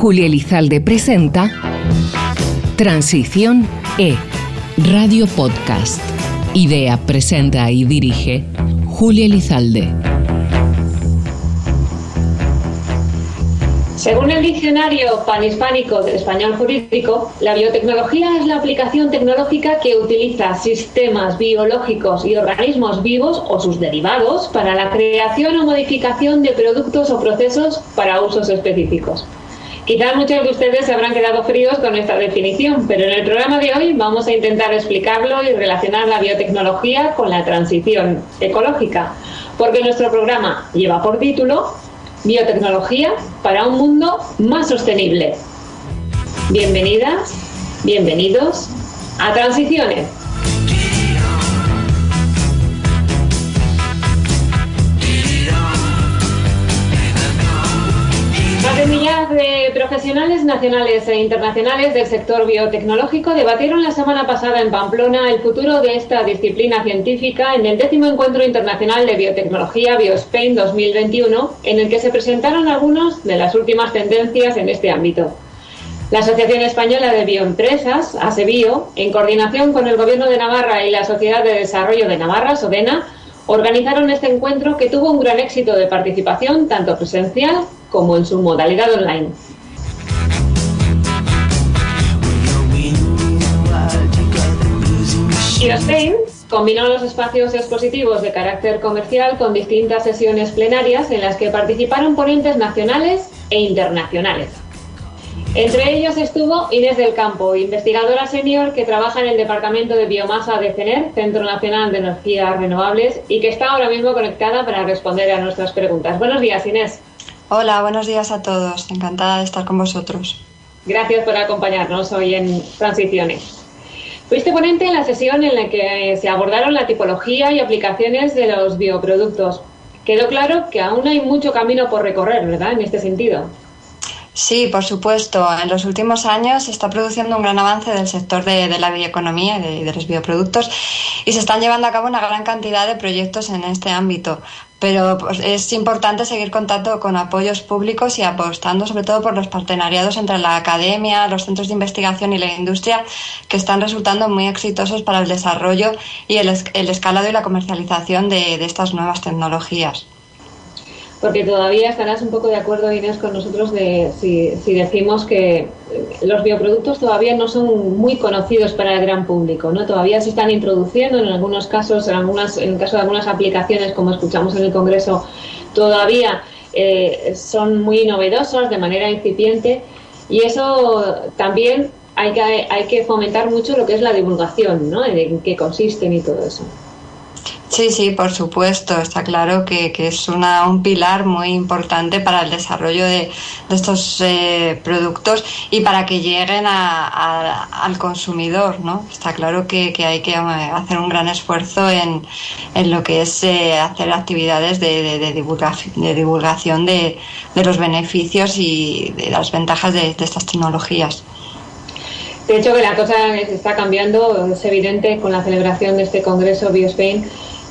Julia Elizalde presenta Transición E, Radio Podcast. Idea, presenta y dirige Julia Elizalde. Según el diccionario panhispánico del español jurídico, la biotecnología es la aplicación tecnológica que utiliza sistemas biológicos y organismos vivos o sus derivados para la creación o modificación de productos o procesos para usos específicos. Quizás muchos de ustedes se habrán quedado fríos con esta definición, pero en el programa de hoy vamos a intentar explicarlo y relacionar la biotecnología con la transición ecológica, porque nuestro programa lleva por título Biotecnología para un mundo más sostenible. Bienvenidas, bienvenidos a Transiciones. Más de profesionales nacionales e internacionales del sector biotecnológico debatieron la semana pasada en Pamplona el futuro de esta disciplina científica en el décimo Encuentro Internacional de Biotecnología BioSpain 2021, en el que se presentaron algunas de las últimas tendencias en este ámbito. La Asociación Española de Bioempresas, ASEBIO, en coordinación con el Gobierno de Navarra y la Sociedad de Desarrollo de Navarra, SODENA, organizaron este encuentro que tuvo un gran éxito de participación, tanto presencial como en su modalidad online. Spain combinó los espacios expositivos de carácter comercial con distintas sesiones plenarias en las que participaron ponentes nacionales e internacionales. Entre ellos estuvo Inés del Campo, investigadora senior que trabaja en el Departamento de Biomasa de CENER, Centro Nacional de Energías Renovables, y que está ahora mismo conectada para responder a nuestras preguntas. Buenos días, Inés. Hola, buenos días a todos. Encantada de estar con vosotros. Gracias por acompañarnos hoy en Transiciones. Fuiste ponente en la sesión en la que se abordaron la tipología y aplicaciones de los bioproductos. Quedó claro que aún hay mucho camino por recorrer, ¿verdad? En este sentido. Sí, por supuesto. En los últimos años se está produciendo un gran avance del sector de, la bioeconomía y de, los bioproductos y se están llevando a cabo una gran cantidad de proyectos en este ámbito. Pero pues, es importante seguir contando con apoyos públicos y apostando sobre todo por los partenariados entre la academia, los centros de investigación y la industria que están resultando muy exitosos para el desarrollo y el, escalado y la comercialización de estas nuevas tecnologías porque todavía estarás un poco de acuerdo, Inés, con nosotros de si, decimos que los bioproductos todavía no son muy conocidos para el gran público, ¿no? Todavía se están introduciendo en algunos casos, en algunas, en el caso de algunas aplicaciones, como escuchamos en el Congreso, todavía eh, son muy novedosos de manera incipiente y eso también hay que, hay que fomentar mucho lo que es la divulgación, ¿no? En qué consisten y todo eso. Sí, sí, por supuesto. Está claro que, es una, un pilar muy importante para el desarrollo de, estos eh, productos y para que lleguen al consumidor, ¿no? Está claro que, hay que eh, hacer un gran esfuerzo en, lo que es eh, hacer actividades de, de, divulgación de, los beneficios y de las ventajas de, estas tecnologías. De hecho, que la cosa está cambiando, es evidente con la celebración de este Congreso BioSpain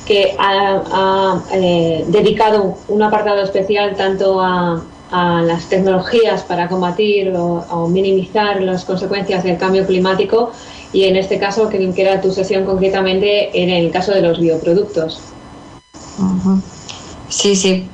que ha, eh, dedicado un apartado especial tanto a, las tecnologías para combatir o, minimizar las consecuencias del cambio climático y en este caso, que, era tu sesión concretamente en el caso de los bioproductos. Sí, sí,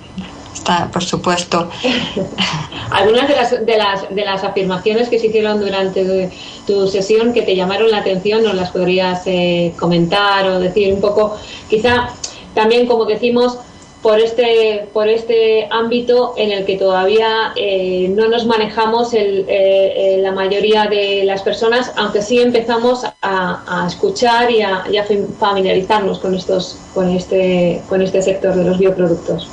por supuesto. Algunas de las, de, las, de las afirmaciones que se hicieron durante tu sesión que te llamaron la atención, ¿nos las podrías eh, comentar o decir un poco, quizá también como decimos, por este, por este ámbito en el que todavía eh, no nos manejamos eh, la mayoría de las personas, aunque sí empezamos a, escuchar y a, y a, familiarizarnos con, estos, con, este, con este sector de los bioproductos.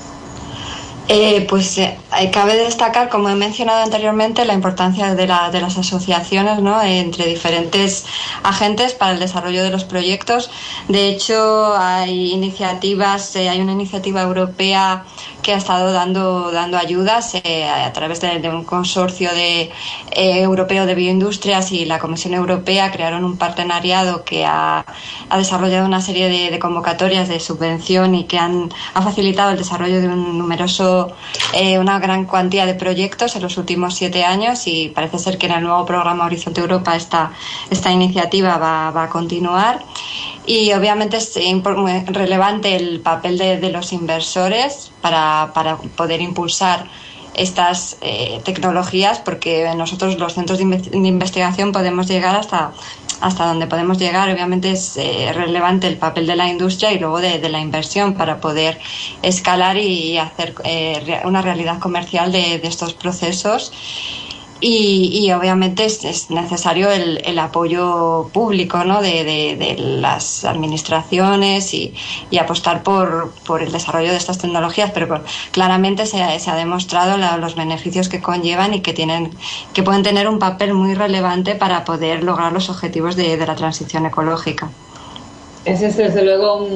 Eh, pues eh, cabe destacar, como he mencionado anteriormente, la importancia de, las asociaciones entre diferentes agentes para el desarrollo de los proyectos. De hecho, hay iniciativas, eh, hay una iniciativa europea que ha estado dando, dando ayudas eh, a través de, un consorcio de, eh, europeo de bioindustrias y la Comisión Europea crearon un partenariado que ha, ha desarrollado una serie de, convocatorias de subvención y que han, ha facilitado el desarrollo de un numeroso, eh, una gran cuantía de proyectos en los últimos siete años y parece ser que en el nuevo programa Horizonte Europa esta, esta iniciativa va, va a continuar. Y obviamente es relevante el papel de, los inversores para, para, poder impulsar estas eh, tecnologías porque nosotros los centros de, investigación podemos llegar hasta hasta donde podemos llegar. Obviamente es eh, relevante el papel de la industria y luego de, la inversión para poder escalar y hacer eh, una realidad comercial de, de estos procesos. Y, obviamente es, necesario el, apoyo público ¿no? de, las administraciones y, apostar por, el desarrollo de estas tecnologías, pero claramente se, ha demostrado los beneficios que conllevan y que, tienen, que pueden tener un papel muy relevante para poder lograr los objetivos de, la transición ecológica. Ese es desde luego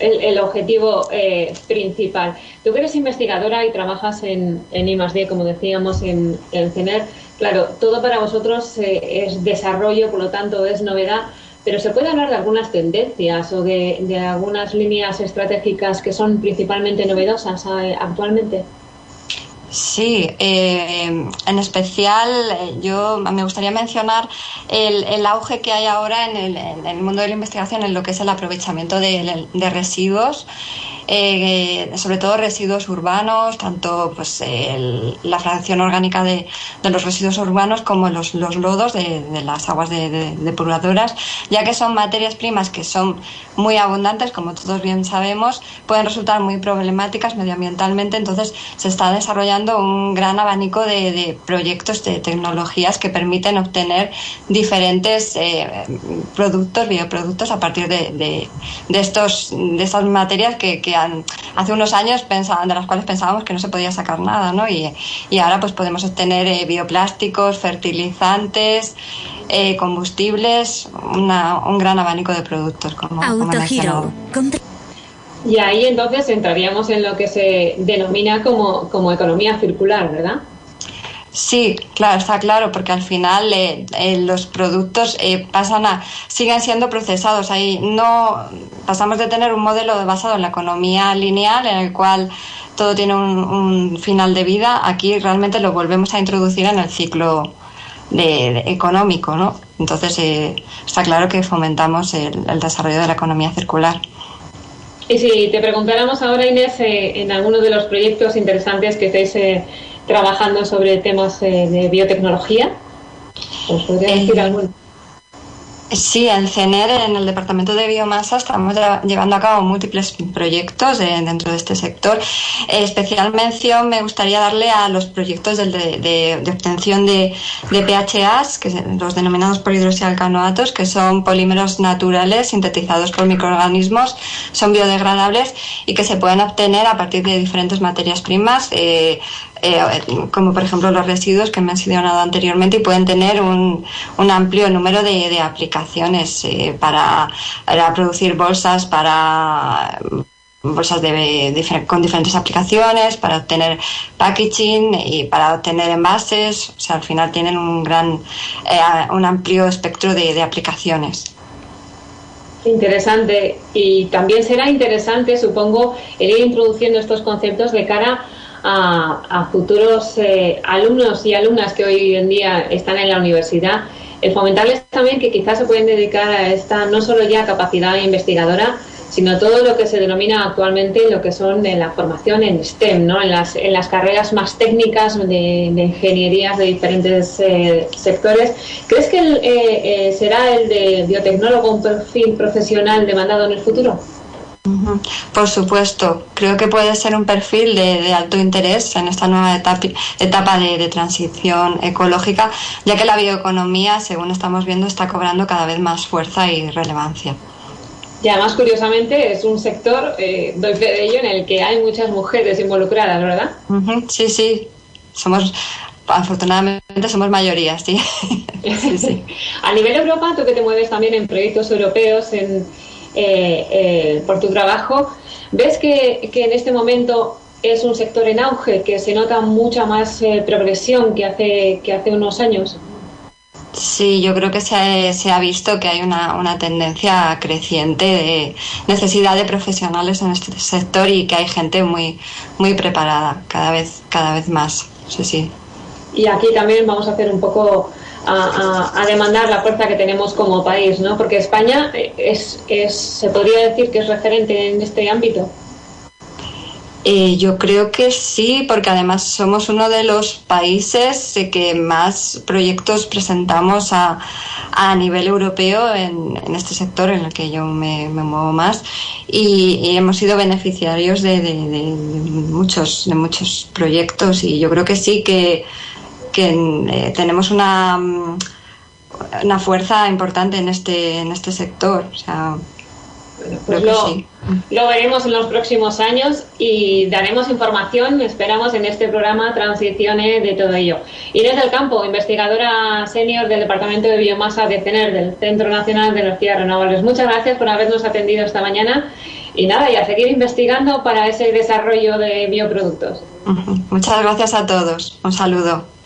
el, objetivo eh, principal. Tú eres investigadora y trabajas en, en I+.D., como decíamos, en, en CENER, Claro, todo para vosotros eh, es desarrollo, por lo tanto es novedad, pero ¿se puede hablar de algunas tendencias o de, algunas líneas estratégicas que son principalmente novedosas eh, actualmente? Sí, eh, en especial yo me gustaría mencionar el, auge que hay ahora en el, mundo de la investigación en lo que es el aprovechamiento de, de residuos eh, sobre todo residuos urbanos, tanto pues la fracción orgánica de, los residuos urbanos como los, lodos de, las aguas depuradoras, ya que son materias primas que son muy abundantes, como todos bien sabemos, pueden resultar muy problemáticas medioambientalmente, entonces se está desarrollando un gran abanico de, proyectos de tecnologías que permiten obtener diferentes eh, productos, bioproductos a partir de, estos, de estas materias que, que hace unos años pensaban, de las cuales pensábamos que no se podía sacar nada, ¿no? Y, ahora pues podemos obtener eh, bioplásticos, fertilizantes, eh, combustibles, un gran abanico de productos como, Autogiro. y ahí entonces entraríamos en lo que se denomina como, como economía circular, ¿verdad? Sí, claro, está claro, porque al final eh, eh, los productos eh, pasan a, siguen siendo procesados. Ahí no pasamos de tener un modelo basado en la economía lineal, en el cual todo tiene un, final de vida. Aquí realmente lo volvemos a introducir en el ciclo económico, ¿no? Entonces está claro que fomentamos el, desarrollo de la economía circular. Y si te preguntáramos ahora, Inés, en algunos de los proyectos interesantes que estáis trabajando sobre temas eh, de biotecnología. ¿Os podría decir alguno? Sí, en CENER, en el Departamento de Biomasa, estamos llevando a cabo múltiples proyectos dentro de este sector. especial mención me gustaría darle a los proyectos de, obtención de, PHAs, que los denominados polihidroxialcanoatos, que son polímeros naturales sintetizados por microorganismos, son biodegradables y que se pueden obtener a partir de diferentes materias primas. Eh, eh, como por ejemplo los residuos que han mencionado anteriormente y pueden tener un, un amplio número de, de aplicaciones eh, para, producir bolsas para bolsas de, con diferentes aplicaciones para obtener packaging y para obtener envases o sea al final tienen un gran eh, un amplio espectro de, aplicaciones Interesante. Y también será interesante, supongo, el ir introduciendo estos conceptos de cara futuros eh, alumnos y alumnas que hoy en día están en la universidad, el fomentarles también que quizás se pueden dedicar a esta no solo ya capacidad investigadora, sino todo lo que se denomina actualmente lo que son de la formación en STEM, ¿no? en, las, en las carreras más técnicas de, ingenierías de diferentes eh, sectores. ¿Crees que eh, será el de biotecnólogo un perfil profesional demandado en el futuro? Por supuesto, creo que puede ser un perfil de, alto interés en esta nueva etapa, de, transición ecológica, ya que la bioeconomía, según estamos viendo, está cobrando cada vez más fuerza y relevancia. Y además, curiosamente, es un sector, eh, doy fe de ello, en el que hay muchas mujeres involucradas, ¿verdad? Sí, sí. Somos, afortunadamente, somos mayoría, sí. sí. A nivel Europa, tú que te mueves también en proyectos europeos, en eh, eh, por tu trabajo. ¿Ves que, en este momento es un sector en auge, que se nota mucha más eh, progresión que hace, que hace unos años. Sí, yo creo que se ha, visto que hay una, tendencia creciente de necesidad de profesionales en este sector y que hay gente muy, muy preparada cada vez, cada vez más. Sí, sí. Y aquí también vamos a hacer un poco a, demandar la fuerza que tenemos como país, ¿no? Porque España es, es, se podría decir que es referente en este ámbito. Eh, yo creo que sí, porque además somos uno de los países que más proyectos presentamos a, a nivel europeo en, en, este sector en el que yo me, muevo más y, hemos sido beneficiarios de, muchos, de muchos proyectos y yo creo que sí que, que eh, tenemos una, una fuerza importante en este, en este sector. O sea, pues lo, veremos en los próximos años y daremos información, esperamos, en este programa Transiciones de todo ello. Inés del Campo, investigadora senior del Departamento de Biomasa de CENER, del Centro Nacional de Energías Renovables. Muchas gracias por habernos atendido esta mañana y nada, y a seguir investigando para ese desarrollo de bioproductos. Muchas gracias a todos. Un saludo.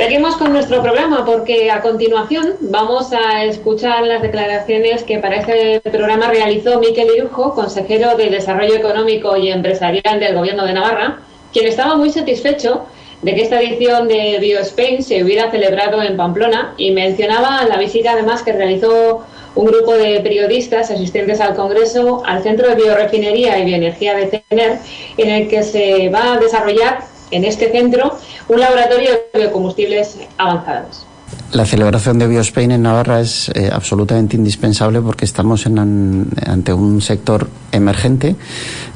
Seguimos con nuestro programa porque a continuación vamos a escuchar las declaraciones que para este programa realizó Miquel Irujo, consejero de Desarrollo Económico y Empresarial del Gobierno de Navarra, quien estaba muy satisfecho de que esta edición de BioSpain se hubiera celebrado en Pamplona y mencionaba la visita además que realizó un grupo de periodistas asistentes al Congreso al Centro de Biorefinería y Bioenergía de CENER, en el que se va a desarrollar en este centro un laboratorio de biocombustibles avanzados. La celebración de BioSpain en Navarra es eh, absolutamente indispensable porque estamos ante un sector emergente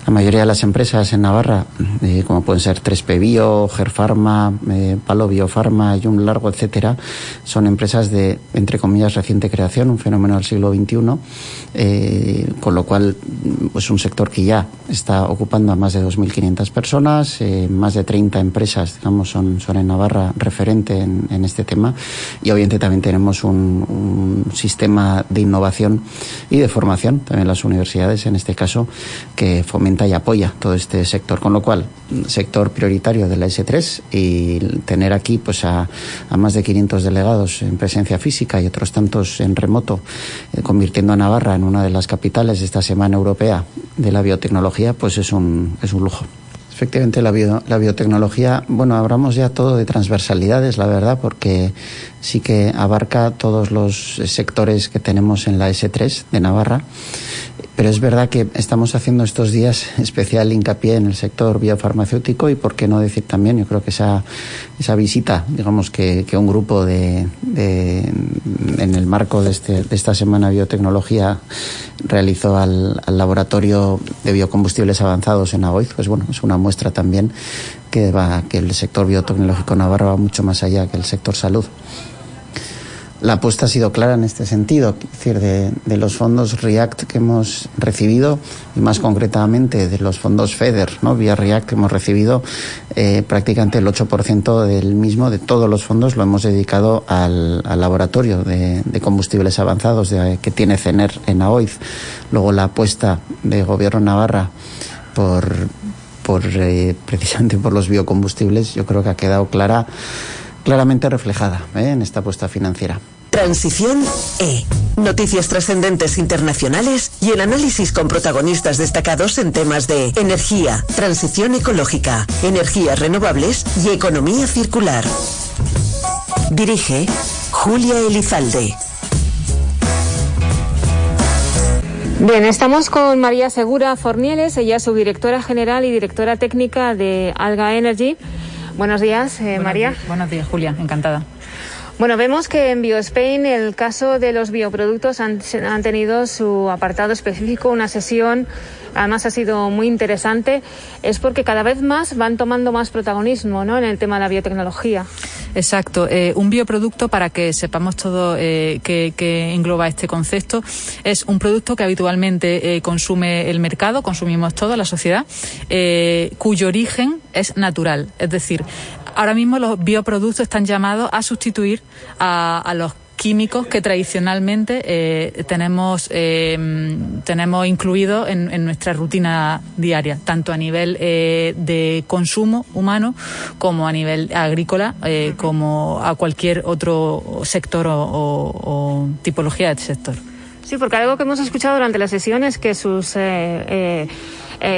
la mayoría de las empresas en Navarra, eh, como pueden ser 3P Bio, Gerfarma, eh, Palo Biofarma, un Largo, etcétera, son empresas de, entre comillas, reciente creación, un fenómeno del siglo XXI, eh, con lo cual es pues un sector que ya está ocupando a más de 2.500 personas, más de 30 empresas, digamos, son, son en Navarra referente en, este tema y obviamente también tenemos un, un sistema de innovación y de formación, también las universidades en este caso, que fomentan y apoya todo este sector. Con lo cual, sector prioritario de la S3 y tener aquí pues a, más de 500 delegados en presencia física y otros tantos en remoto, eh, convirtiendo a Navarra en una de las capitales de esta Semana Europea de la Biotecnología, pues es un, es un lujo. Efectivamente, la, la biotecnología, bueno, hablamos ya todo de transversalidades, la verdad, porque sí que abarca todos los sectores que tenemos en la S3 de Navarra pero es verdad que estamos haciendo estos días especial hincapié en el sector biofarmacéutico y por qué no decir también, yo creo que esa, esa visita, digamos que, que un grupo de, de, en el marco de, este, de esta semana biotecnología realizó al, laboratorio de biocombustibles avanzados en Agoiz, pues bueno, es una muestra también que va, que el sector biotecnológico navarro va mucho más allá que el sector salud la apuesta ha sido clara en este sentido, es decir, de, los fondos REACT que hemos recibido y más concretamente de los fondos FEDER, ¿no? vía REACT que hemos recibido, eh, prácticamente el 8% del mismo, de todos los fondos, lo hemos dedicado al, laboratorio de, combustibles avanzados que tiene CENER en AOIZ. Luego la apuesta de Gobierno Navarra por, por eh, precisamente por los biocombustibles, yo creo que ha quedado clara claramente reflejada ¿eh? en esta apuesta financiera. Transición E. Noticias trascendentes internacionales y el análisis con protagonistas destacados en temas de energía, transición ecológica, energías renovables y economía circular. Dirige Julia Elizalde. Bien, estamos con María Segura Fornieles, ella es subdirectora general y directora técnica de Alga Energy. Buenos días, eh, María. buenos días, Julia, encantada. Bueno, vemos que en BioSpain el caso de los bioproductos han, tenido su apartado específico, una sesión, además ha sido muy interesante, es porque cada vez más van tomando más protagonismo ¿no? en el tema de la biotecnología. Exacto. Eh, un bioproducto, para que sepamos todo eh, qué, engloba este concepto, es un producto que habitualmente eh, consume el mercado, consumimos toda la sociedad, cuyo origen es natural. Es decir, ahora mismo los bioproductos están llamados a sustituir a, los químicos que tradicionalmente eh, tenemos, eh, tenemos incluidos en, nuestra rutina diaria, tanto a nivel de consumo humano como a nivel agrícola, como a cualquier otro sector o, tipología de sector. Sí, porque algo que hemos escuchado durante la sesión es que sus eh,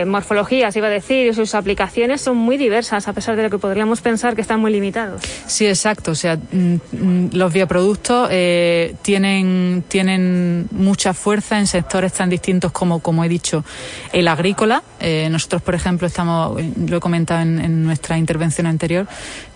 morfologías, iba a decir, y sus aplicaciones son muy diversas, a pesar de lo que podríamos pensar que están muy limitados. Sí, exacto. O sea, mm, mm, los bioproductos eh, tienen, tienen mucha fuerza en sectores tan distintos como, como he dicho, el agrícola. Eh, nosotros, por ejemplo, estamos, lo he comentado en, en nuestra intervención anterior,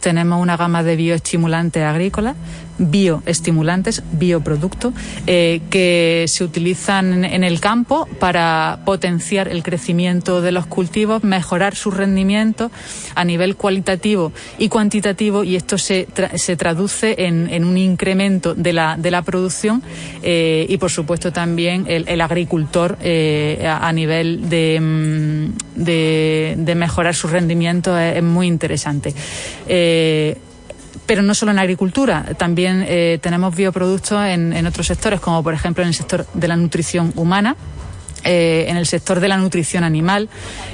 tenemos una gama de bioestimulantes agrícolas bioestimulantes, bioproductos, eh, que se utilizan en el campo para potenciar el crecimiento de los cultivos, mejorar su rendimiento a nivel cualitativo y cuantitativo y esto se, se traduce en, un incremento de la, de la producción eh, y, por supuesto, también el, agricultor eh, a, nivel de, mm, de, de, mejorar su rendimiento es, muy interesante pero no solo en agricultura, también eh, tenemos bioproductos en, otros sectores, como por ejemplo en el sector de la nutrición humana. Eh, en el sector de la nutrición animal,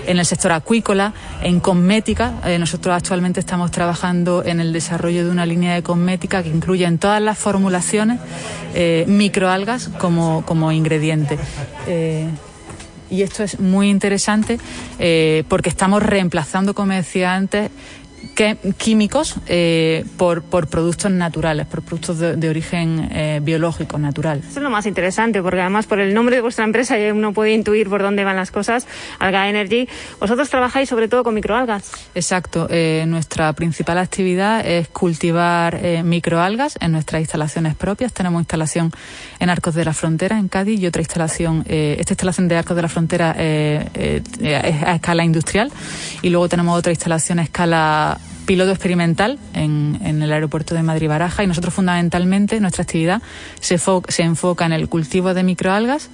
en el sector acuícola, en cosmética. Eh, nosotros actualmente estamos trabajando en el desarrollo de una línea de cosmética que incluye en todas las formulaciones microalgas como, como ingrediente. y esto es muy interesante porque estamos reemplazando, como decía antes, químicos eh, por, por, productos naturales, por productos de, origen eh, biológico, natural. Eso es lo más interesante, porque además por el nombre de vuestra empresa uno puede intuir por dónde van las cosas. Alga Energy, vosotros trabajáis sobre todo con microalgas. Exacto. Eh, nuestra principal actividad es cultivar microalgas en nuestras instalaciones propias. Tenemos instalación en Arcos de la Frontera, en Cádiz, y otra instalación, esta instalación de Arcos de la Frontera es a escala industrial, y luego tenemos otra instalación a escala up. Piloto experimental en, el aeropuerto de Madrid-Baraja y nosotros fundamentalmente nuestra actividad se, se enfoca en el cultivo de microalgas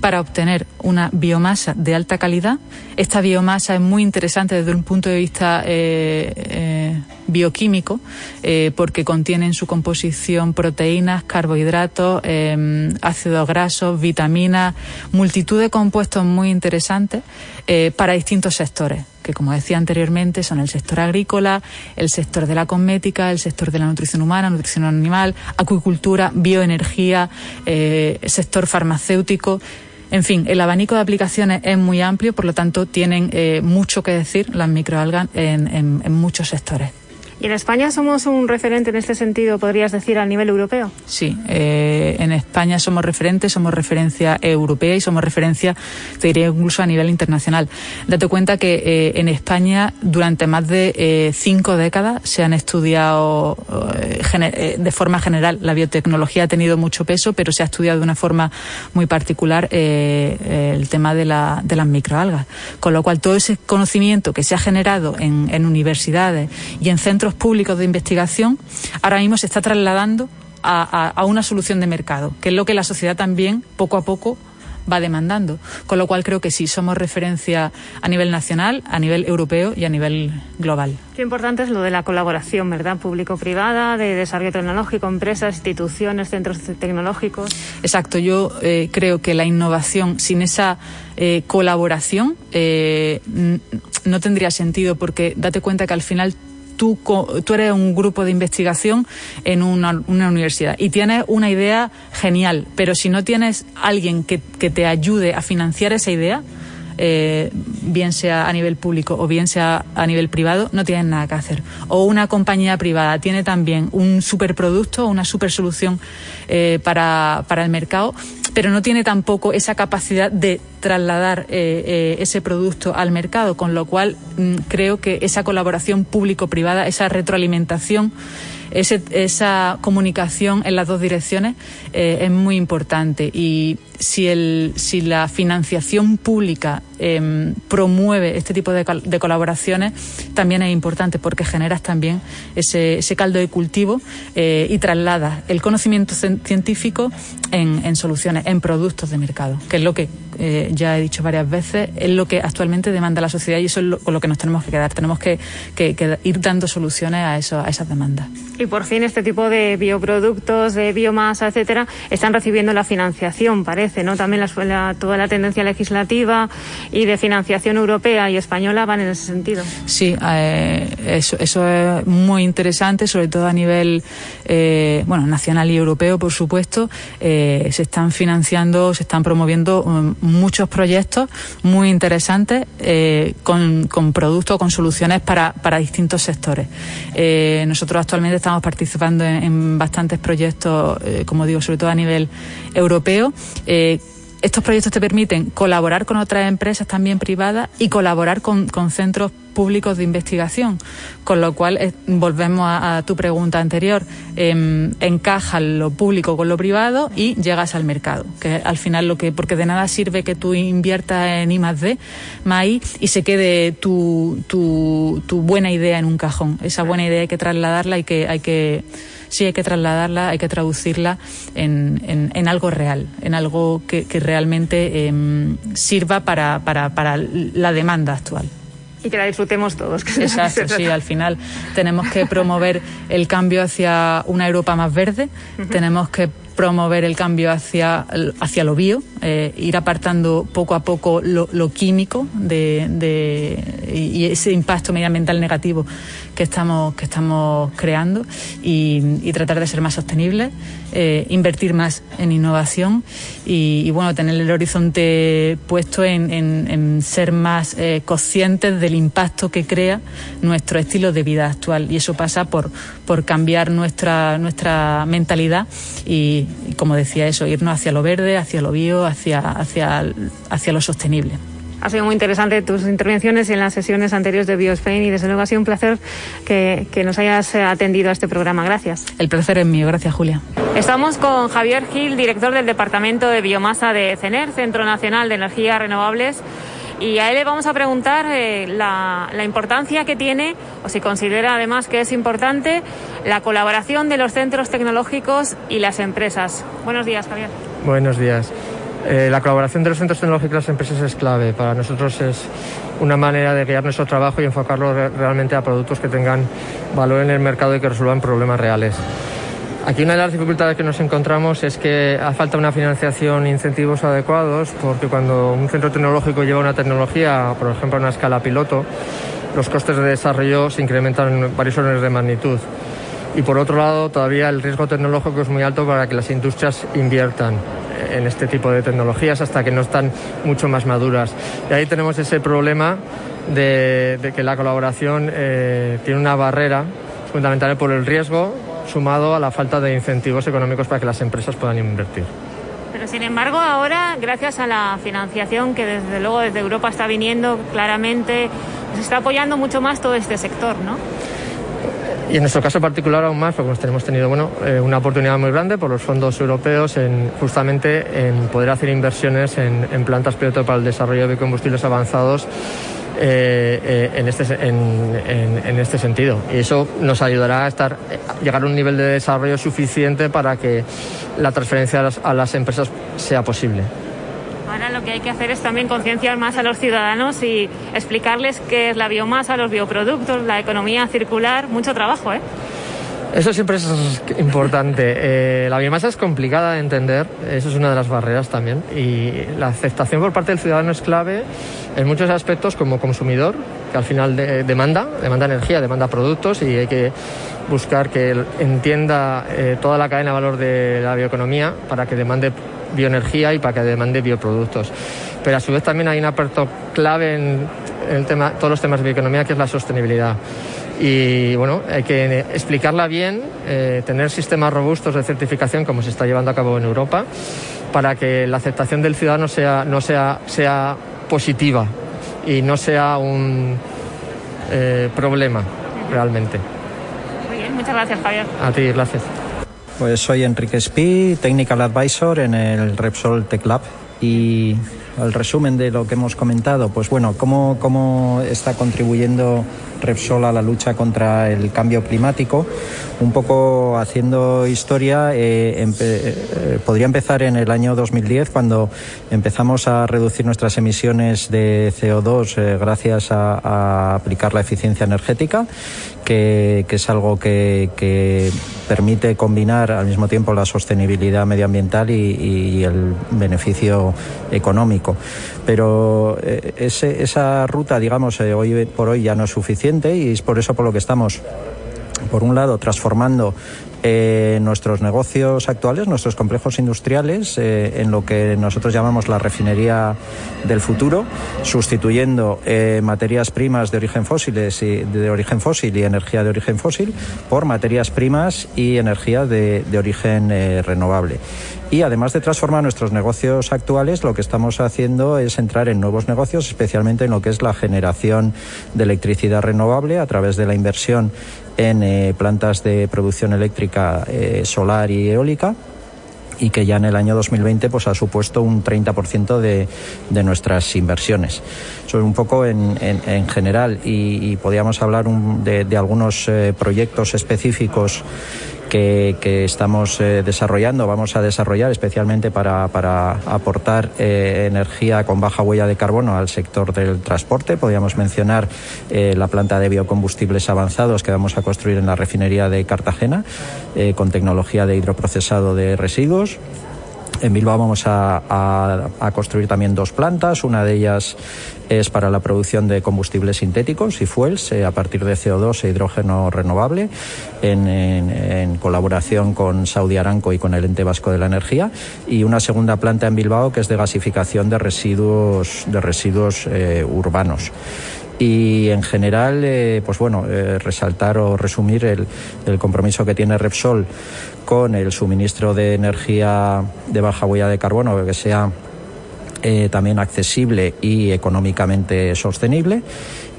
para obtener una biomasa de alta calidad. Esta biomasa es muy interesante desde un punto de vista eh, eh, bioquímico eh, porque contiene en su composición proteínas, carbohidratos, ácidos grasos, vitaminas, multitud de compuestos muy interesantes para distintos sectores que como decía anteriormente son el sector agrícola, el sector de la cosmética, el sector de la nutrición humana, nutrición animal, acuicultura, bioenergía, eh, sector farmacéutico. En fin, el abanico de aplicaciones es muy amplio, por lo tanto tienen eh, mucho que decir las microalgas en muchos sectores. ¿Y en España somos un referente en este sentido, podrías decir, a nivel europeo? Sí, eh, en España somos referentes, somos referencia europea y somos referencia, te diría, incluso a nivel internacional. Date cuenta que eh, en España durante más de eh, cinco décadas se han estudiado de forma general, la biotecnología ha tenido mucho peso, pero se ha estudiado de una forma muy particular el tema de, la, de las microalgas. Con lo cual, todo ese conocimiento que se ha generado en, en universidades y en centros públicos de investigación, ahora mismo se está trasladando a, una solución de mercado, que es lo que la sociedad también poco a poco va demandando. Con lo cual creo que sí, somos referencia a nivel nacional, a nivel europeo y a nivel global. Qué importante es lo de la colaboración, ¿verdad? Público-privada, de desarrollo tecnológico, empresas, instituciones, centros tecnológicos. Exacto, yo eh, creo que la innovación sin esa eh, colaboración eh, no tendría sentido porque date cuenta que al final tú, eres un grupo de investigación en una, universidad y tienes una idea genial, pero si no tienes alguien que, te ayude a financiar esa idea, eh, bien sea a nivel público o bien sea a nivel privado, no tienen nada que hacer. O una compañía privada tiene también un superproducto, una super solución eh, para el mercado, pero no tiene tampoco esa capacidad de trasladar eh, ese producto al mercado, con lo cual mm, creo que esa colaboración público-privada, esa retroalimentación, esa comunicación en las dos direcciones es muy importante. Y si, el, si la financiación pública em, promueve este tipo de, colaboraciones, también es importante porque generas también ese, ese caldo de cultivo eh, y trasladas el conocimiento científico en, soluciones, en productos de mercado, que es lo que eh, ya he dicho varias veces, es lo que actualmente demanda la sociedad y eso es con lo que nos tenemos que quedar. Tenemos que, ir dando soluciones a, eso, a esas demandas. Y por fin este tipo de bioproductos, de biomasa, etcétera, están recibiendo la financiación, parece, También la, toda la tendencia legislativa y de financiación europea y española van en ese sentido. Sí, eh, eso es muy interesante, sobre todo a nivel eh, bueno, nacional y europeo, por supuesto. Eh, se están financiando, se están promoviendo um, muchos proyectos muy interesantes con, con, productos, con soluciones para, para distintos sectores. nosotros actualmente estamos participando en, bastantes proyectos, como digo, sobre todo a nivel europeo estos proyectos te permiten colaborar con otras empresas también privadas y colaborar con, centros públicos de investigación, con lo cual eh, volvemos a, tu pregunta anterior, eh, encaja lo público con lo privado y llegas al mercado, que al final lo que, porque de nada sirve que tú inviertas en I más D, más y se quede tu, tu, tu buena idea en un cajón. Esa buena idea hay que trasladarla y que hay que sí hay que trasladarla, hay que traducirla en, en, algo real, en algo que, realmente em, sirva para, para, para la demanda actual y que la disfrutemos todos. Exacto, sí, al final tenemos que promover el cambio hacia una Europa más verde, tenemos que promover el cambio hacia, hacia lo bio, eh, ir apartando poco a poco lo, químico de, y ese impacto medioambiental negativo que estamos, que estamos creando y, tratar de ser más sostenibles, eh, invertir más en innovación y, bueno, tener el horizonte puesto en, ser más eh, conscientes del impacto que crea nuestro estilo de vida actual. Y eso pasa por, por cambiar nuestra, nuestra mentalidad y, como decía eso, irnos hacia lo verde, hacia lo bio, hacia, hacia, hacia lo sostenible. Ha sido muy interesante tus intervenciones en las sesiones anteriores de BioSpain y desde luego ha sido un placer que, que, nos hayas atendido a este programa. Gracias. El placer es mío. Gracias, Julia. Estamos con Javier Gil, director del Departamento de Biomasa de CENER, Centro Nacional de Energías Renovables. Y a él le vamos a preguntar eh, la, importancia que tiene, o si considera además que es importante, la colaboración de los centros tecnológicos y las empresas. Buenos días, Javier. Buenos días. Eh, la colaboración de los centros tecnológicos y las empresas es clave. Para nosotros es una manera de guiar nuestro trabajo y enfocarlo realmente a productos que tengan valor en el mercado y que resuelvan problemas reales. Aquí una de las dificultades que nos encontramos es que hace falta una financiación e incentivos adecuados porque cuando un centro tecnológico lleva una tecnología, por ejemplo a una escala piloto, los costes de desarrollo se incrementan en varios órdenes de magnitud. Y por otro lado, todavía el riesgo tecnológico es muy alto para que las industrias inviertan en este tipo de tecnologías hasta que no están mucho más maduras. Y ahí tenemos ese problema de, que la colaboración eh, tiene una barrera fundamental por el riesgo sumado a la falta de incentivos económicos para que las empresas puedan invertir. Pero sin embargo, ahora, gracias a la financiación que desde luego desde Europa está viniendo claramente, se está apoyando mucho más todo este sector, ¿no? Y en nuestro caso particular aún más, porque hemos tenido bueno, eh, una oportunidad muy grande por los fondos europeos en justamente en poder hacer inversiones en, plantas piloto para el desarrollo de biocombustibles avanzados eh, eh, en, este, en, este sentido. Y eso nos ayudará a estar, llegar a un nivel de desarrollo suficiente para que la transferencia a las empresas sea posible. Ahora lo que hay que hacer es también concienciar más a los ciudadanos y explicarles qué es la biomasa, los bioproductos, la economía circular. Mucho trabajo, ¿eh? Eso siempre es importante. Eh, la biomasa es complicada de entender, eso es una de las barreras también. Y la aceptación por parte del ciudadano es clave en muchos aspectos como consumidor, que al final demanda, demanda energía, demanda productos y hay que buscar que entienda eh, toda la cadena de valor de la bioeconomía para que demande bioenergía y para que demande bioproductos. Pero a su vez también hay un aspecto clave en el tema, todos los temas de bioeconomía que es la sostenibilidad. Y bueno, hay que explicarla bien, eh, tener sistemas robustos de certificación como se está llevando a cabo en Europa, para que la aceptación del ciudadano sea, no sea, sea positiva y no sea un eh, problema realmente. Muy bien, muchas gracias Javier. A ti, gracias. Pues soy Enrique Spi, Technical Advisor en el Repsol Tech Lab y al resumen de lo que hemos comentado, pues bueno, cómo, cómo está contribuyendo Repsol a la lucha contra el cambio climático. Un poco haciendo historia, eh, eh, podría empezar en el año 2010 cuando empezamos a reducir nuestras emisiones de CO2 eh, gracias a, aplicar la eficiencia energética, que, es algo que, permite combinar al mismo tiempo la sostenibilidad medioambiental y, el beneficio económico. Pero esa ruta, digamos, hoy por hoy ya no es suficiente y es por eso por lo que estamos, por un lado, transformando eh, nuestros negocios actuales, nuestros complejos industriales, eh, en lo que nosotros llamamos la refinería del futuro, sustituyendo eh, materias primas de origen fósiles y de origen fósil y energía de origen fósil por materias primas y energía de, de origen renovable. Y además de transformar nuestros negocios actuales, lo que estamos haciendo es entrar en nuevos negocios, especialmente en lo que es la generación de electricidad renovable a través de la inversión en eh, plantas de producción eléctrica eh, solar y eólica y que ya en el año 2020 pues ha supuesto un 30% de, de nuestras inversiones. Eso es un poco en, en, general y, podríamos hablar de, de, algunos eh, proyectos específicos que, estamos eh, desarrollando, vamos a desarrollar especialmente para, aportar eh, energía con baja huella de carbono al sector del transporte. Podríamos mencionar eh, la planta de biocombustibles avanzados que vamos a construir en la refinería de Cartagena con tecnología de hidroprocesado de residuos. En Bilbao vamos a, construir también dos plantas, una de ellas es para la producción de combustibles sintéticos y fuels eh, a partir de CO2 e hidrógeno renovable en, colaboración con Saudi Aramco y con el ente vasco de la energía. Y una segunda planta en Bilbao que es de gasificación de residuos de residuos eh, urbanos y en general, eh, pues bueno, resaltar o resumir el, el, compromiso que tiene Repsol con el suministro de energía de baja huella de carbono, que sea eh, también accesible y económicamente sostenible.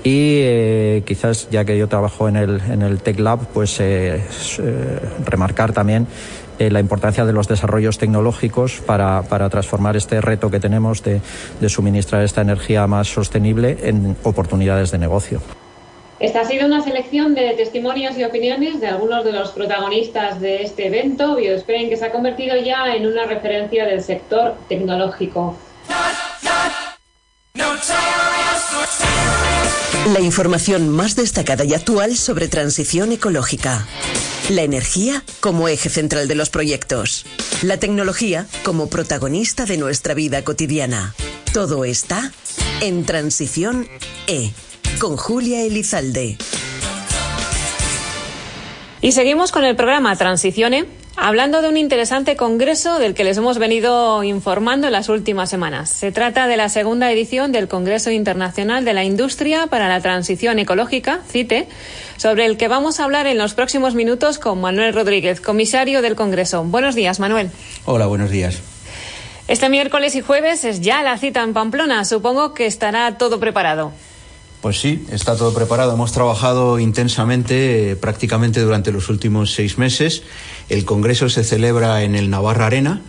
Y eh, quizás, ya que yo trabajo en el, en el Tech Lab, pues eh, remarcar también la importancia de los desarrollos tecnológicos para, para transformar este reto que tenemos de, de suministrar esta energía más sostenible en oportunidades de negocio. Esta ha sido una selección de testimonios y opiniones de algunos de los protagonistas de este evento, BioSpain, que se ha convertido ya en una referencia del sector tecnológico. La información más destacada y actual sobre transición ecológica. La energía como eje central de los proyectos. La tecnología como protagonista de nuestra vida cotidiana. Todo está en Transición E con Julia Elizalde. Y seguimos con el programa Transicione, hablando de un interesante congreso del que les hemos venido informando en las últimas semanas. Se trata de la segunda edición del Congreso Internacional de la Industria para la Transición Ecológica, CITE, sobre el que vamos a hablar en los próximos minutos con Manuel Rodríguez, comisario del Congreso. Buenos días, Manuel. Hola, buenos días. Este miércoles y jueves es ya la cita en Pamplona. Supongo que estará todo preparado. Pues sí, está todo preparado. Hemos trabajado intensamente eh, prácticamente durante los últimos seis meses. El Congreso se celebra en el Navarra Arena.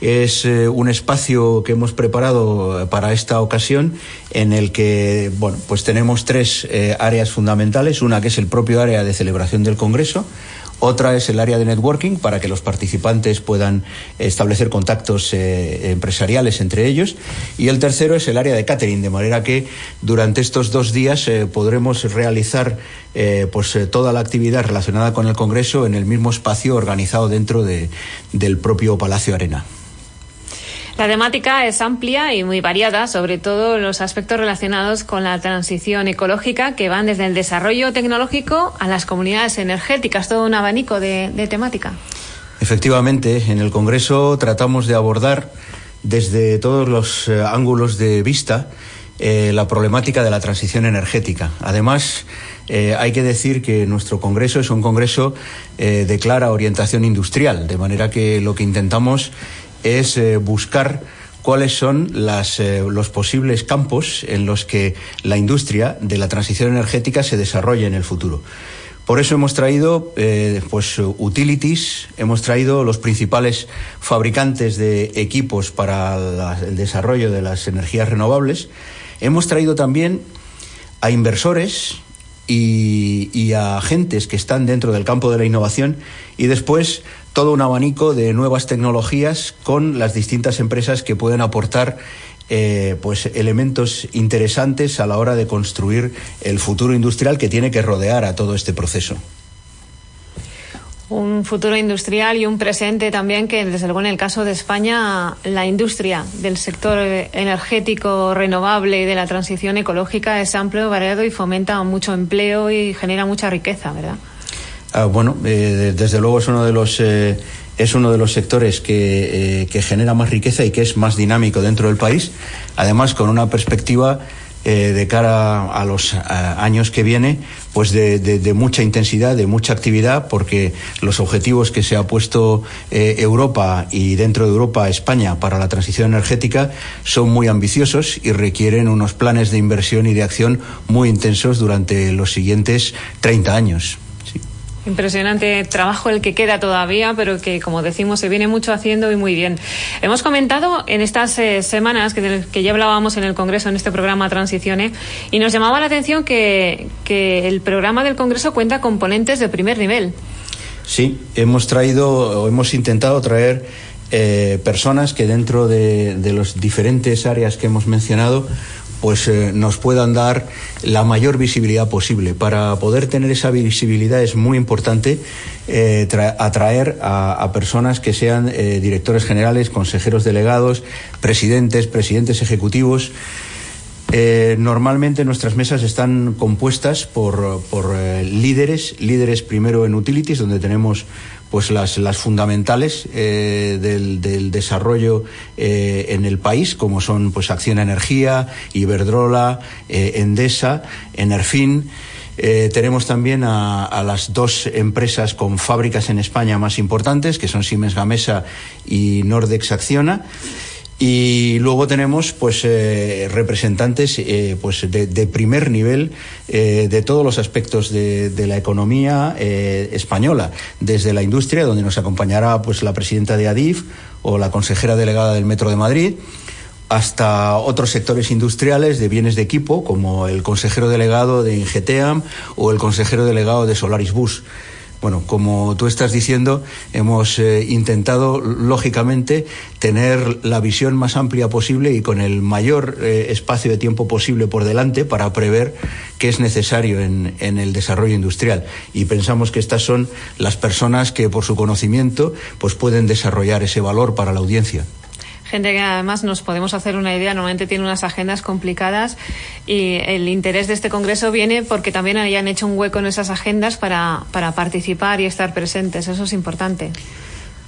Es eh, un espacio que hemos preparado para esta ocasión en el que bueno, pues tenemos tres eh, áreas fundamentales. Una que es el propio área de celebración del Congreso, otra es el área de networking para que los participantes puedan establecer contactos eh, empresariales entre ellos. Y el tercero es el área de catering, de manera que durante estos dos días eh, podremos realizar eh, pues, toda la actividad relacionada con el Congreso en el mismo espacio organizado dentro del propio Palacio Arena. La temática es amplia y muy variada, sobre todo los aspectos relacionados con la transición ecológica que van desde el desarrollo tecnológico a las comunidades energéticas, todo un abanico de, temática. Efectivamente, en el Congreso tratamos de abordar desde todos los eh, ángulos de vista eh, la problemática de la transición energética. Además, eh, hay que decir que nuestro Congreso es un Congreso de clara orientación industrial, de manera que lo que intentamos es eh, buscar cuáles son eh, los posibles campos en los que la industria de la transición energética se desarrolle en el futuro. Por eso hemos traído eh, pues, utilities, hemos traído los principales fabricantes de equipos para el desarrollo de las energías renovables. Hemos traído también a inversores y, y, a agentes que están dentro del campo de la innovación y después todo un abanico de nuevas tecnologías con las distintas empresas que pueden aportar eh, pues elementos interesantes a la hora de construir el futuro industrial que tiene que rodear a todo este proceso un futuro industrial y un presente también que, desde luego, en el caso de España, la industria del sector energético renovable y de la transición ecológica es amplio, variado y fomenta mucho empleo y genera mucha riqueza, ¿verdad? Ah, bueno, eh, desde luego es uno de los eh, es uno de los sectores que, eh, que, genera más riqueza y que es más dinámico dentro del país, además con una perspectiva de cara a los años que viene, pues de, de, de, mucha intensidad, de mucha actividad, porque los objetivos que se ha puesto Europa y dentro de Europa España para la transición energética son muy ambiciosos y requieren unos planes de inversión y de acción muy intensos durante los siguientes 30 años. Impresionante trabajo el que queda todavía, pero que, como decimos, se viene mucho haciendo y muy bien. Hemos comentado en estas eh, semanas que, ya hablábamos en el Congreso, en este programa Transiciones, y nos llamaba la atención que, que el programa del Congreso cuenta con ponentes de primer nivel. Sí, hemos traído o hemos intentado traer eh, personas que dentro de, de las diferentes áreas que hemos mencionado pues eh, nos puedan dar la mayor visibilidad posible. Para poder tener esa visibilidad es muy importante eh, atraer a, personas que sean eh, directores generales, consejeros delegados, presidentes, presidentes ejecutivos. Normalmente nuestras mesas están compuestas por, por líderes, líderes primero en utilities, donde tenemos pues las, las fundamentales eh, del, del, desarrollo eh, en el país, como son pues Acción Energía, Iberdrola, eh, Endesa, Enerfin. Eh, tenemos también a, a, las dos empresas con fábricas en España más importantes, que son Siemens Gamesa y Nordex Acciona. Y luego tenemos pues eh, representantes eh, pues de, primer nivel eh, de todos los aspectos de, de la economía española, desde la industria, donde nos acompañará pues la presidenta de ADIF o la consejera delegada del Metro de Madrid, hasta otros sectores industriales de bienes de equipo, como el consejero delegado de Ingeteam o el consejero delegado de Solaris Bus. Bueno, como tú estás diciendo, hemos eh, intentado, lógicamente, tener la visión más amplia posible y con el mayor eh, espacio de tiempo posible por delante para prever qué es necesario en, en, el desarrollo industrial. Y pensamos que estas son las personas que, por su conocimiento, pues pueden desarrollar ese valor para la audiencia gente que además nos podemos hacer una idea, normalmente tiene unas agendas complicadas y el interés de este congreso viene porque también hayan hecho un hueco en esas agendas para, para participar y estar presentes. Eso es importante.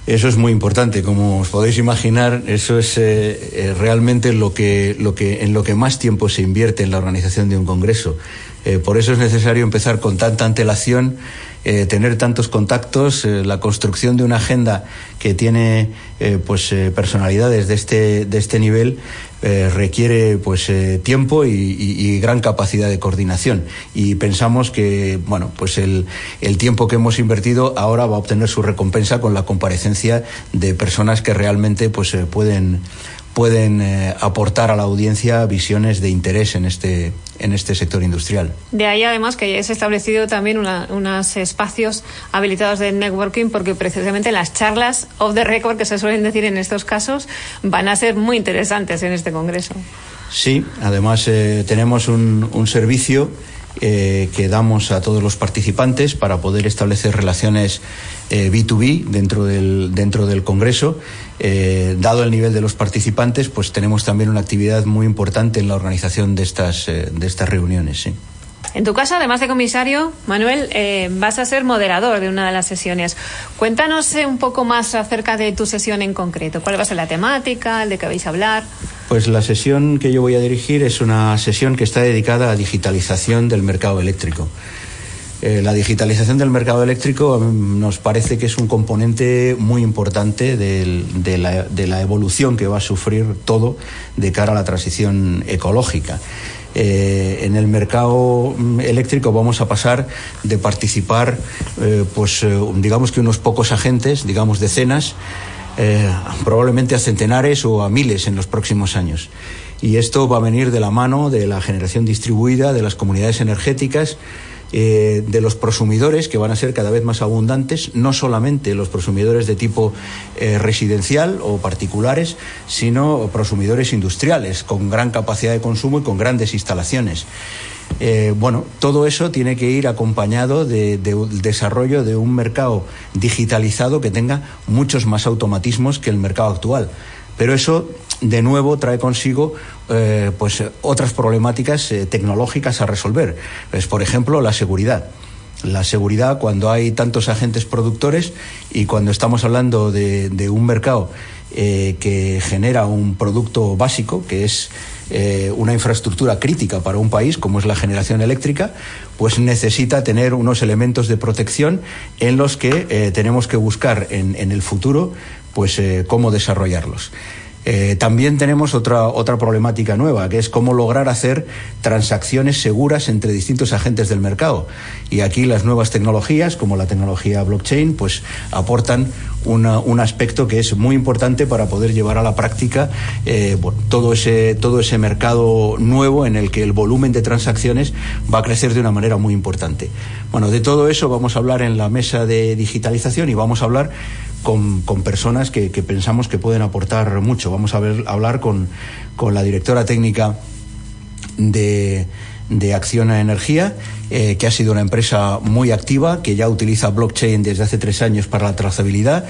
Eso es muy importante, como os podéis imaginar, eso es eh, eh, realmente lo que, lo que, en lo que más tiempo se invierte en la organización de un congreso. Eh, por eso es necesario empezar con tanta antelación eh, tener tantos contactos, eh, la construcción de una agenda que tiene eh, pues personalidades de este, de este nivel requiere pues tiempo y, y, gran capacidad de coordinación. Y pensamos que bueno pues el, el tiempo que hemos invertido ahora va a obtener su recompensa con la comparecencia de personas que realmente pues pueden pueden aportar a la audiencia visiones de interés en este, en este sector industrial. De ahí, además, que hayáis establecido también una, unos espacios habilitados de networking, porque precisamente las charlas off the record, que se suelen decir en estos casos, van a ser muy interesantes en este congreso. Sí, además eh, tenemos un, un servicio eh, que damos a todos los participantes para poder establecer relaciones eh, B2B dentro del, dentro del Congreso. Eh, dado el nivel de los participantes, pues tenemos también una actividad muy importante en la organización de estas, eh, de estas reuniones. ¿sí? En tu caso, además de comisario, Manuel, eh, vas a ser moderador de una de las sesiones. Cuéntanos eh, un poco más acerca de tu sesión en concreto. ¿Cuál va a ser la temática, el de qué vais a hablar? Pues la sesión que yo voy a dirigir es una sesión que está dedicada a digitalización del mercado eléctrico. Eh, la digitalización del mercado eléctrico nos parece que es un componente muy importante de, la, evolución que va a sufrir todo de cara a la transición ecológica. en el mercado mm, eléctrico vamos a pasar de participar, pues digamos que unos pocos agentes, digamos decenas, probablemente a centenares o a miles en los próximos años. Y esto va a venir de la mano de la generación distribuida, de las comunidades energéticas, eh, de los prosumidores que van a ser cada vez más abundantes, no solamente los prosumidores de tipo eh, residencial o particulares, sino prosumidores industriales con gran capacidad de consumo y con grandes instalaciones. Eh, bueno, todo eso tiene que ir acompañado del desarrollo de un mercado digitalizado que tenga muchos más automatismos que el mercado actual. Pero eso, de nuevo, trae consigo eh, pues, otras problemáticas eh, tecnológicas a resolver. Pues, por ejemplo, la seguridad. La seguridad cuando hay tantos agentes productores y cuando estamos hablando de, un mercado eh, que genera un producto básico, que es una infraestructura crítica para un país, como es la generación eléctrica, pues necesita tener unos elementos de protección en los que tenemos que buscar en, el futuro pues cómo desarrollarlos. Eh, también tenemos otra, otra problemática nueva, que es cómo lograr hacer transacciones seguras entre distintos agentes del mercado. Y aquí las nuevas tecnologías, como la tecnología blockchain, pues aportan un aspecto que es muy importante para poder llevar a la práctica eh, todo, ese, todo ese mercado nuevo en el que el volumen de transacciones va a crecer de una manera muy importante. Bueno, de todo eso vamos a hablar en la mesa de digitalización y vamos a hablar con, personas que, pensamos que pueden aportar mucho. Vamos a, ver, hablar con, la directora técnica de, de Acción a Energía, eh, que ha sido una empresa muy activa, que ya utiliza blockchain desde hace tres años para la trazabilidad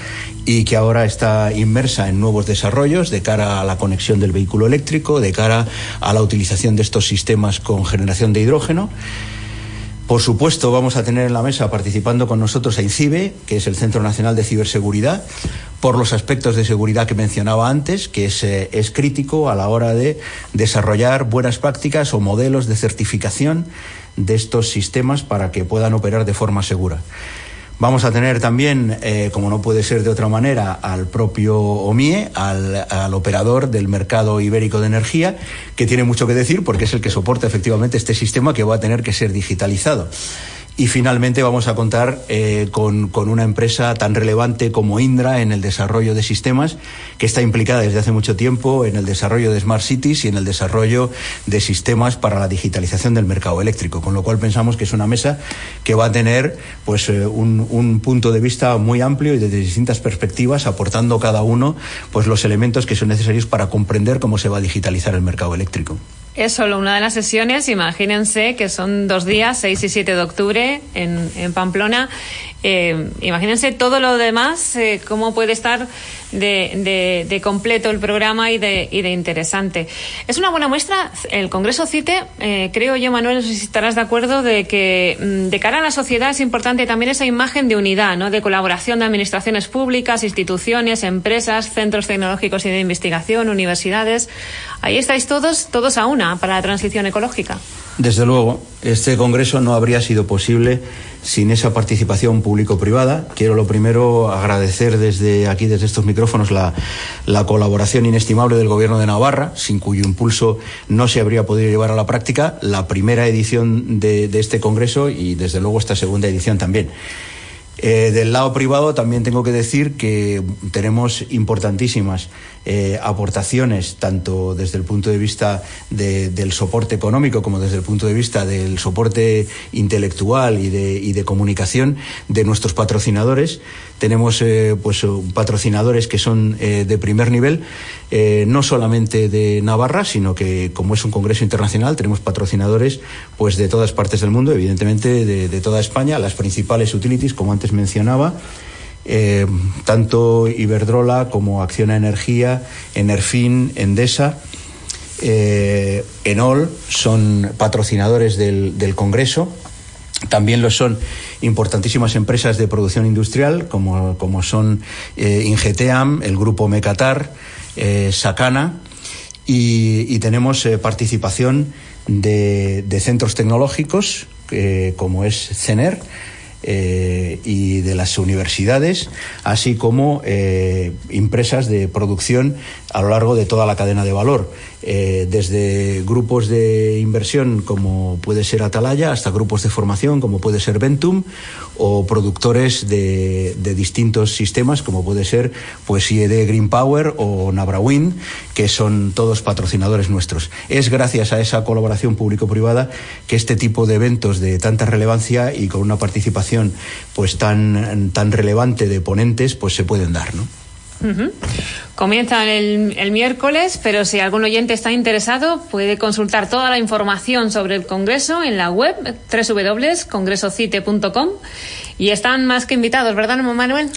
y que ahora está inmersa en nuevos desarrollos de cara a la conexión del vehículo eléctrico, de cara a la utilización de estos sistemas con generación de hidrógeno. Por supuesto, vamos a tener en la mesa participando con nosotros a INCIBE, que es el Centro Nacional de Ciberseguridad, por los aspectos de seguridad que mencionaba antes, que es, eh, es crítico a la hora de desarrollar buenas prácticas o modelos de certificación de estos sistemas para que puedan operar de forma segura. Vamos a tener también, eh, como no puede ser de otra manera, al propio OMIE, al, operador del mercado ibérico de energía, que tiene mucho que decir porque es el que soporta efectivamente este sistema que va a tener que ser digitalizado. Y finalmente vamos a contar eh, con, una empresa tan relevante como Indra en el desarrollo de sistemas, que está implicada desde hace mucho tiempo en el desarrollo de Smart Cities y en el desarrollo de sistemas para la digitalización del mercado eléctrico. Con lo cual pensamos que es una mesa que va a tener pues, eh, un, un, punto de vista muy amplio y desde distintas perspectivas, aportando cada uno pues, los elementos que son necesarios para comprender cómo se va a digitalizar el mercado eléctrico. Es solo una de las sesiones, imagínense que son dos días, 6 y 7 de octubre en, Pamplona. Eh, imagínense todo lo demás, eh, cómo puede estar de, de, completo el programa y de, y de interesante. Es una buena muestra, el Congreso CITE, eh, creo yo, Manuel, no si estarás de acuerdo, de que mm, de cara a la sociedad es importante también esa imagen de unidad, ¿no? de colaboración de administraciones públicas, instituciones, empresas, centros tecnológicos y de investigación, universidades. Ahí estáis todos, todos a una para la transición ecológica. Desde luego, este Congreso no habría sido posible sin esa participación público-privada. Quiero lo primero agradecer desde aquí, desde estos micrófonos, la, colaboración inestimable del Gobierno de Navarra, sin cuyo impulso no se habría podido llevar a la práctica la primera edición de este Congreso y, desde luego, esta segunda edición también. Eh, del lado privado también tengo que decir que tenemos importantísimas eh, aportaciones, tanto desde el punto de vista del soporte económico como desde el punto de vista del soporte intelectual y de, y de comunicación de nuestros patrocinadores. Tenemos eh, pues, patrocinadores que son de primer nivel, no solamente de Navarra, sino que como es un congreso internacional, tenemos patrocinadores pues, de todas partes del mundo, evidentemente de, toda España, las principales utilities, como antes mencionaba. Eh, tanto Iberdrola como Acciona Energía, Enerfin, Endesa, eh, Enol son patrocinadores del, Congreso. También lo son importantísimas empresas de producción industrial, como, como son eh, Ingeteam, el grupo Mecatar, eh, Sacana, y, tenemos participación de, de, centros tecnológicos, como es CENER, eh, y de las universidades, así como eh, empresas de producción a lo largo de toda la cadena de valor, eh, desde grupos de inversión como puede ser Atalaya hasta grupos de formación como puede ser Ventum o productores de, distintos sistemas como puede ser pues IED Green Power o Nabrawin, que son todos patrocinadores nuestros. Es gracias a esa colaboración público-privada que este tipo de eventos de tanta relevancia y con una participación pues tan, tan relevante de ponentes pues se pueden dar, ¿no? Comienzan el, miércoles, pero si algún oyente está interesado, puede consultar toda la información sobre el Congreso en la web www.congresocite.com y están más que invitados, ¿verdad, Manuel?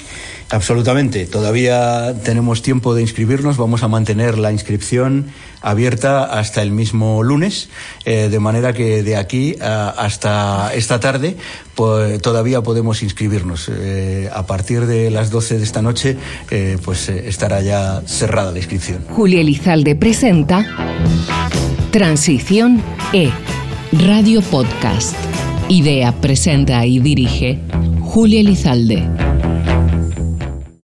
Absolutamente. Todavía tenemos tiempo de inscribirnos. Vamos a mantener la inscripción abierta hasta el mismo lunes, eh, de manera que de aquí hasta esta tarde pues, todavía podemos inscribirnos. Eh, a partir de las 12 de esta noche, eh, pues estará ya cerrada la inscripción. Julia Elizalde presenta Transición E, Radio Podcast. Idea, presenta y dirige Julia Elizalde.